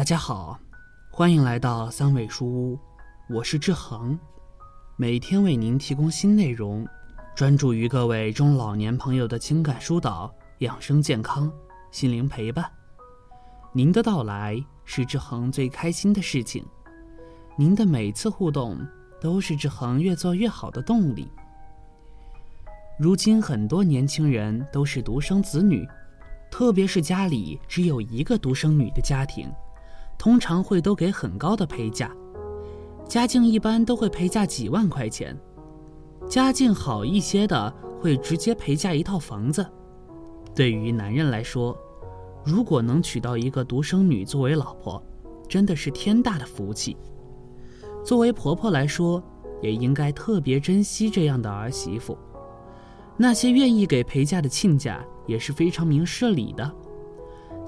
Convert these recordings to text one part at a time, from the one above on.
大家好，欢迎来到三味书屋，我是志恒，每天为您提供新内容，专注于各位中老年朋友的情感疏导、养生健康、心灵陪伴。您的到来是志恒最开心的事情，您的每次互动都是志恒越做越好的动力。如今很多年轻人都是独生子女，特别是家里只有一个独生女的家庭，通常会都给很高的陪嫁，家境一般都会陪嫁几万块钱，家境好一些的会直接陪嫁一套房子。对于男人来说，如果能娶到一个独生女作为老婆，真的是天大的福气。作为婆婆来说，也应该特别珍惜这样的儿媳妇。那些愿意给陪嫁的亲家也是非常明事理的，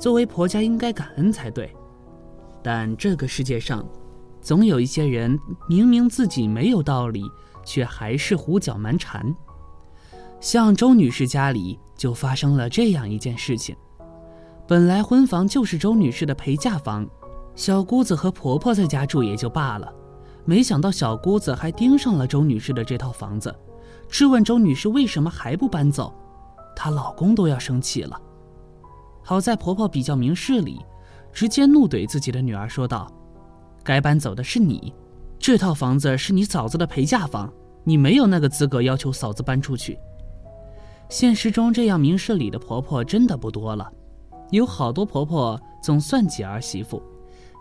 作为婆家应该感恩才对。但这个世界上，总有一些人明明自己没有道理，却还是胡搅蛮缠。像周女士家里就发生了这样一件事情：本来婚房就是周女士的陪嫁房，小姑子和婆婆在家住也就罢了，没想到小姑子还盯上了周女士的这套房子。质问周女士为什么还不搬走，她老公都要生气了。好在婆婆比较明事理，直接怒怼自己的女儿说道：“该搬走的是你，这套房子是你嫂子的陪嫁房，你没有那个资格要求嫂子搬出去。”现实中这样明事理的婆婆真的不多了，有好多婆婆总算计儿媳妇，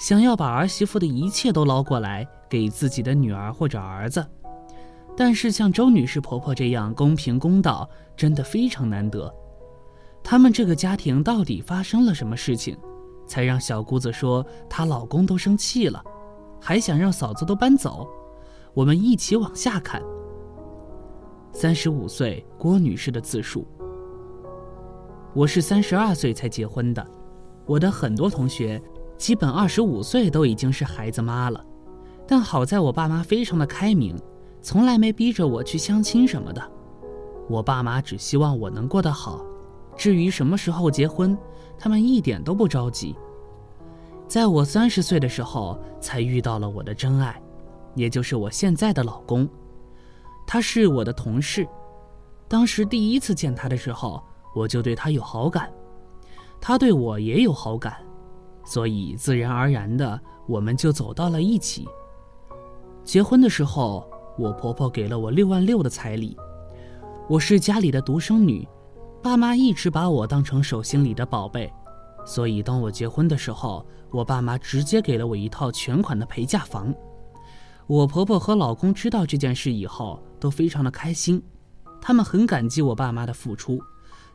想要把儿媳妇的一切都捞过来给自己的女儿或者儿子。但是像周女士婆婆这样公平公道，真的非常难得。他们这个家庭到底发生了什么事情，才让小姑子说她老公都生气了，还想让嫂子都搬走？我们一起往下看。三十五岁郭女士的自述：我是三十二岁才结婚的，我的很多同学基本二十五岁都已经是孩子妈了，但好在我爸妈非常的开明。从来没逼着我去相亲什么的，我爸妈只希望我能过得好。至于什么时候结婚，他们一点都不着急。在我三十岁的时候，才遇到了我的真爱，也就是我现在的老公。他是我的同事，当时第一次见他的时候，我就对他有好感，他对我也有好感，所以自然而然的我们就走到了一起。结婚的时候。我婆婆给了我六万六的彩礼，我是家里的独生女，爸妈一直把我当成手心里的宝贝，所以当我结婚的时候，我爸妈直接给了我一套全款的陪嫁房。我婆婆和老公知道这件事以后，都非常的开心，他们很感激我爸妈的付出，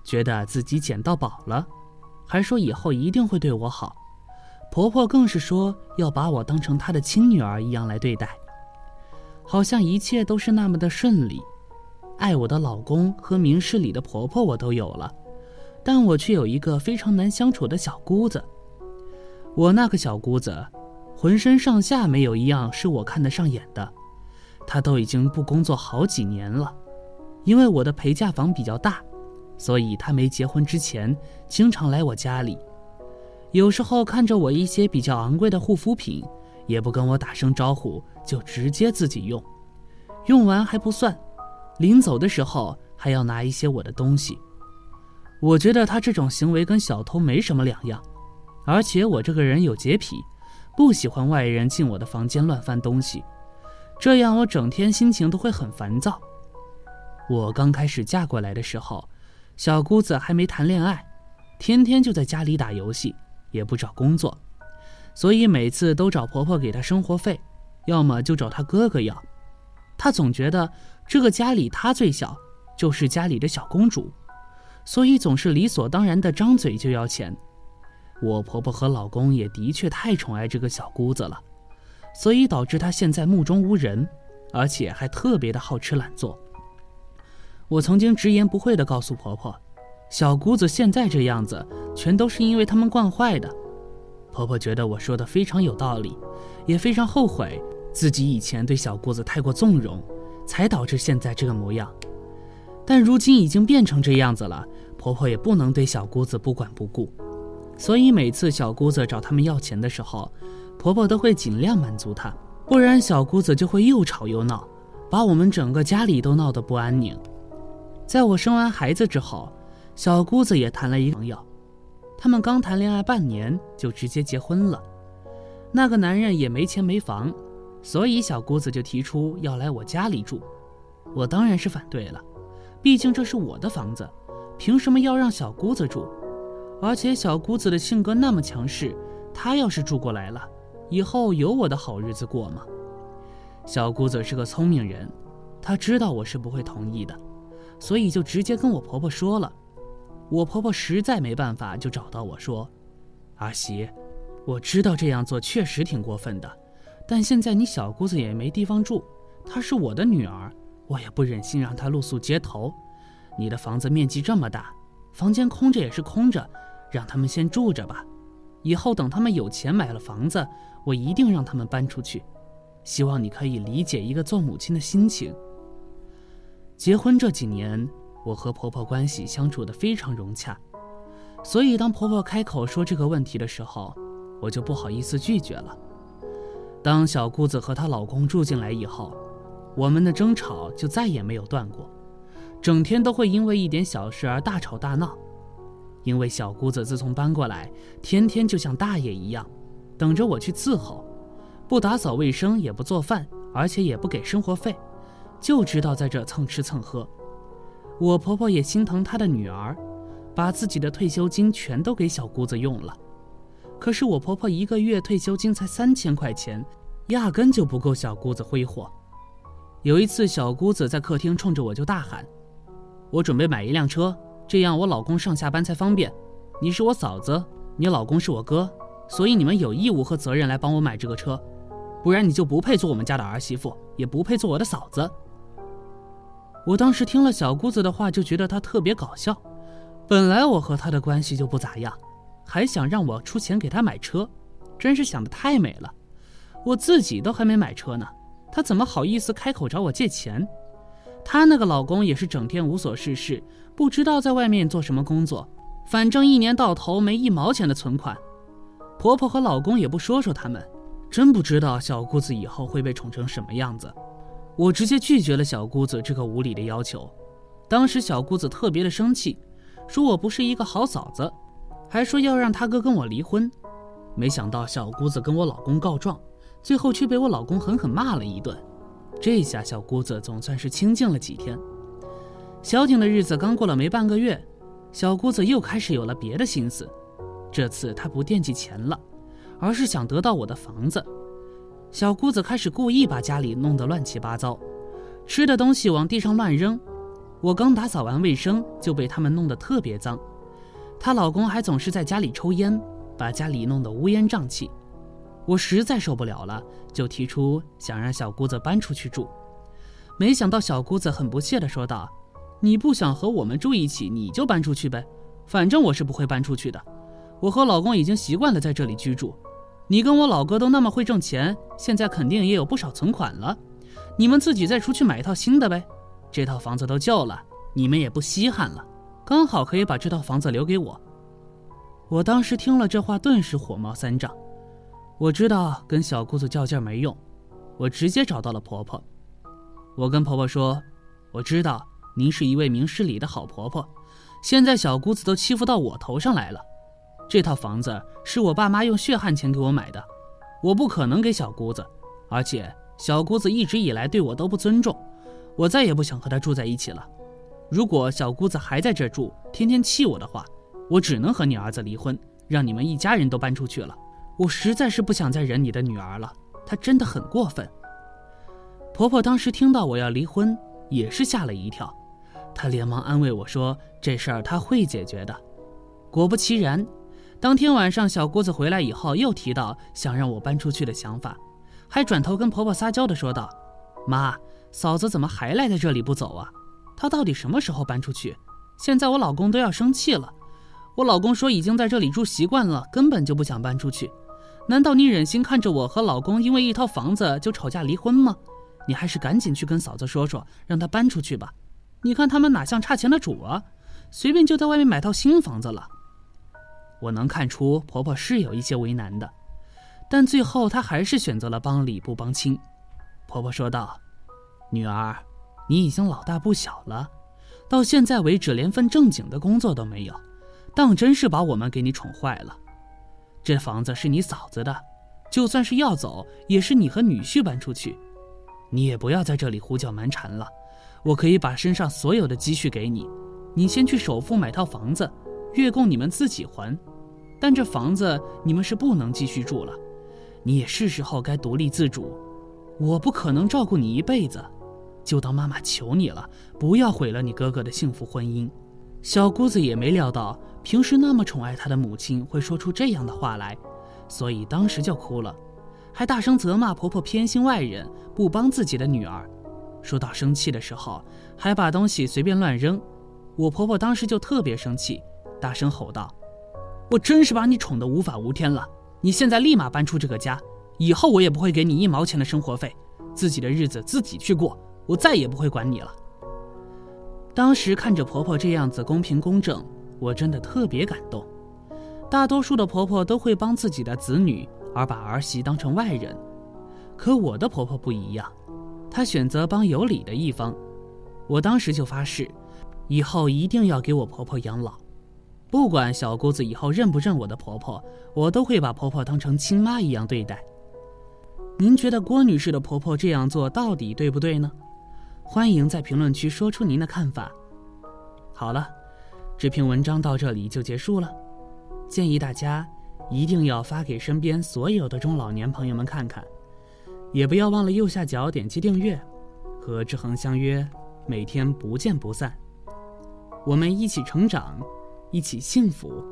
觉得自己捡到宝了，还说以后一定会对我好。婆婆更是说要把我当成她的亲女儿一样来对待。好像一切都是那么的顺利，爱我的老公和明事理的婆婆我都有了，但我却有一个非常难相处的小姑子。我那个小姑子，浑身上下没有一样是我看得上眼的。她都已经不工作好几年了，因为我的陪嫁房比较大，所以她没结婚之前经常来我家里，有时候看着我一些比较昂贵的护肤品。也不跟我打声招呼，就直接自己用，用完还不算，临走的时候还要拿一些我的东西。我觉得他这种行为跟小偷没什么两样，而且我这个人有洁癖，不喜欢外人进我的房间乱翻东西，这样我整天心情都会很烦躁。我刚开始嫁过来的时候，小姑子还没谈恋爱，天天就在家里打游戏，也不找工作。所以每次都找婆婆给她生活费，要么就找她哥哥要。她总觉得这个家里她最小，就是家里的小公主，所以总是理所当然的张嘴就要钱。我婆婆和老公也的确太宠爱这个小姑子了，所以导致她现在目中无人，而且还特别的好吃懒做。我曾经直言不讳地告诉婆婆，小姑子现在这样子，全都是因为他们惯坏的。婆婆觉得我说的非常有道理，也非常后悔自己以前对小姑子太过纵容，才导致现在这个模样。但如今已经变成这样子了，婆婆也不能对小姑子不管不顾。所以每次小姑子找他们要钱的时候，婆婆都会尽量满足她，不然小姑子就会又吵又闹，把我们整个家里都闹得不安宁。在我生完孩子之后，小姑子也谈了一个朋友，他们刚谈恋爱半年就直接结婚了。那个男人也没钱没房，所以小姑子就提出要来我家里住，我当然是反对了，毕竟这是我的房子，凭什么要让小姑子住？而且小姑子的性格那么强势，她要是住过来了，以后有我的好日子过吗？小姑子是个聪明人，她知道我是不会同意的，所以就直接跟我婆婆说了。我婆婆实在没办法，就找到我说：“阿喜。”我知道这样做确实挺过分的，但现在你小姑子也没地方住，她是我的女儿，我也不忍心让她露宿街头。你的房子面积这么大，房间空着也是空着，让他们先住着吧。以后等他们有钱买了房子，我一定让他们搬出去。希望你可以理解一个做母亲的心情。结婚这几年，我和婆婆关系相处得非常融洽，所以当婆婆开口说这个问题的时候，我就不好意思拒绝了。当小姑子和她老公住进来以后，我们的争吵就再也没有断过，整天都会因为一点小事而大吵大闹。因为小姑子自从搬过来，天天就像大爷一样，等着我去伺候，不打扫卫生，也不做饭，而且也不给生活费，就知道在这蹭吃蹭喝。我婆婆也心疼她的女儿，把自己的退休金全都给小姑子用了。可是我婆婆一个月退休金才三千块钱，压根就不够小姑子挥霍。有一次，小姑子在客厅冲着我就大喊：“我准备买一辆车，这样我老公上下班才方便。你是我嫂子，你老公是我哥，所以你们有义务和责任来帮我买这个车，不然你就不配做我们家的儿媳妇，也不配做我的嫂子。”我当时听了小姑子的话，就觉得她特别搞笑。本来我和她的关系就不咋样。还想让我出钱给她买车，真是想的太美了。我自己都还没买车呢，她怎么好意思开口找我借钱？她那个老公也是整天无所事事，不知道在外面做什么工作，反正一年到头没一毛钱的存款。婆婆和老公也不说说他们，真不知道小姑子以后会被宠成什么样子。我直接拒绝了小姑子这个无理的要求。当时小姑子特别的生气，说我不是一个好嫂子。还说要让他哥跟我离婚，没想到小姑子跟我老公告状，最后却被我老公狠狠骂了一顿。这下小姑子总算是清静了几天。小景的日子刚过了没半个月，小姑子又开始有了别的心思。这次她不惦记钱了，而是想得到我的房子。小姑子开始故意把家里弄得乱七八糟，吃的东西往地上乱扔。我刚打扫完卫生，就被他们弄得特别脏。她老公还总是在家里抽烟，把家里弄得乌烟瘴气。我实在受不了了，就提出想让小姑子搬出去住。没想到小姑子很不屑地说道：“你不想和我们住一起，你就搬出去呗，反正我是不会搬出去的。我和老公已经习惯了在这里居住。你跟我老哥都那么会挣钱，现在肯定也有不少存款了。你们自己再出去买一套新的呗。这套房子都旧了，你们也不稀罕了。”刚好可以把这套房子留给我。我当时听了这话，顿时火冒三丈。我知道跟小姑子较劲没用，我直接找到了婆婆。我跟婆婆说：“我知道您是一位明事理的好婆婆，现在小姑子都欺负到我头上来了。这套房子是我爸妈用血汗钱给我买的，我不可能给小姑子。而且小姑子一直以来对我都不尊重，我再也不想和她住在一起了。”如果小姑子还在这住，天天气我的话，我只能和你儿子离婚，让你们一家人都搬出去了。我实在是不想再忍你的女儿了，她真的很过分。婆婆当时听到我要离婚，也是吓了一跳，她连忙安慰我说：“这事儿她会解决的。”果不其然，当天晚上小姑子回来以后，又提到想让我搬出去的想法，还转头跟婆婆撒娇的说道：“妈，嫂子怎么还赖在这里不走啊？”他到底什么时候搬出去？现在我老公都要生气了。我老公说已经在这里住习惯了，根本就不想搬出去。难道你忍心看着我和老公因为一套房子就吵架离婚吗？你还是赶紧去跟嫂子说说，让她搬出去吧。你看他们哪像差钱的主啊，随便就在外面买套新房子了。我能看出婆婆是有一些为难的，但最后她还是选择了帮理不帮亲。婆婆说道：“女儿，你已经老大不小了，到现在为止连份正经的工作都没有，当真是把我们给你宠坏了。这房子是你嫂子的，就算是要走，也是你和女婿搬出去。你也不要在这里胡搅蛮缠了。我可以把身上所有的积蓄给你，你先去首付买套房子，月供你们自己还。”但这房子你们是不能继续住了，你也是时候该独立自主。我不可能照顾你一辈子，就当妈妈求你了，不要毁了你哥哥的幸福婚姻。小姑子也没料到平时那么宠爱她的母亲会说出这样的话来，所以当时就哭了，还大声责骂婆婆偏心外人，不帮自己的女儿。说到生气的时候，还把东西随便乱扔。我婆婆当时就特别生气，大声吼道。我真是把你宠得无法无天了！你现在立马搬出这个家，以后我也不会给你一毛钱的生活费，自己的日子自己去过，我再也不会管你了。当时看着婆婆这样子公平公正，我真的特别感动。大多数的婆婆都会帮自己的子女，而把儿媳当成外人，可我的婆婆不一样，她选择帮有理的一方。我当时就发誓，以后一定要给我婆婆养老。不管小姑子以后认不认我的婆婆，我都会把婆婆当成亲妈一样对待。您觉得郭女士的婆婆这样做到底对不对呢？欢迎在评论区说出您的看法。好了，这篇文章到这里就结束了。建议大家一定要发给身边所有的中老年朋友们看看，也不要忘了右下角点击订阅，和志恒相约，每天不见不散。我们一起成长。一起幸福。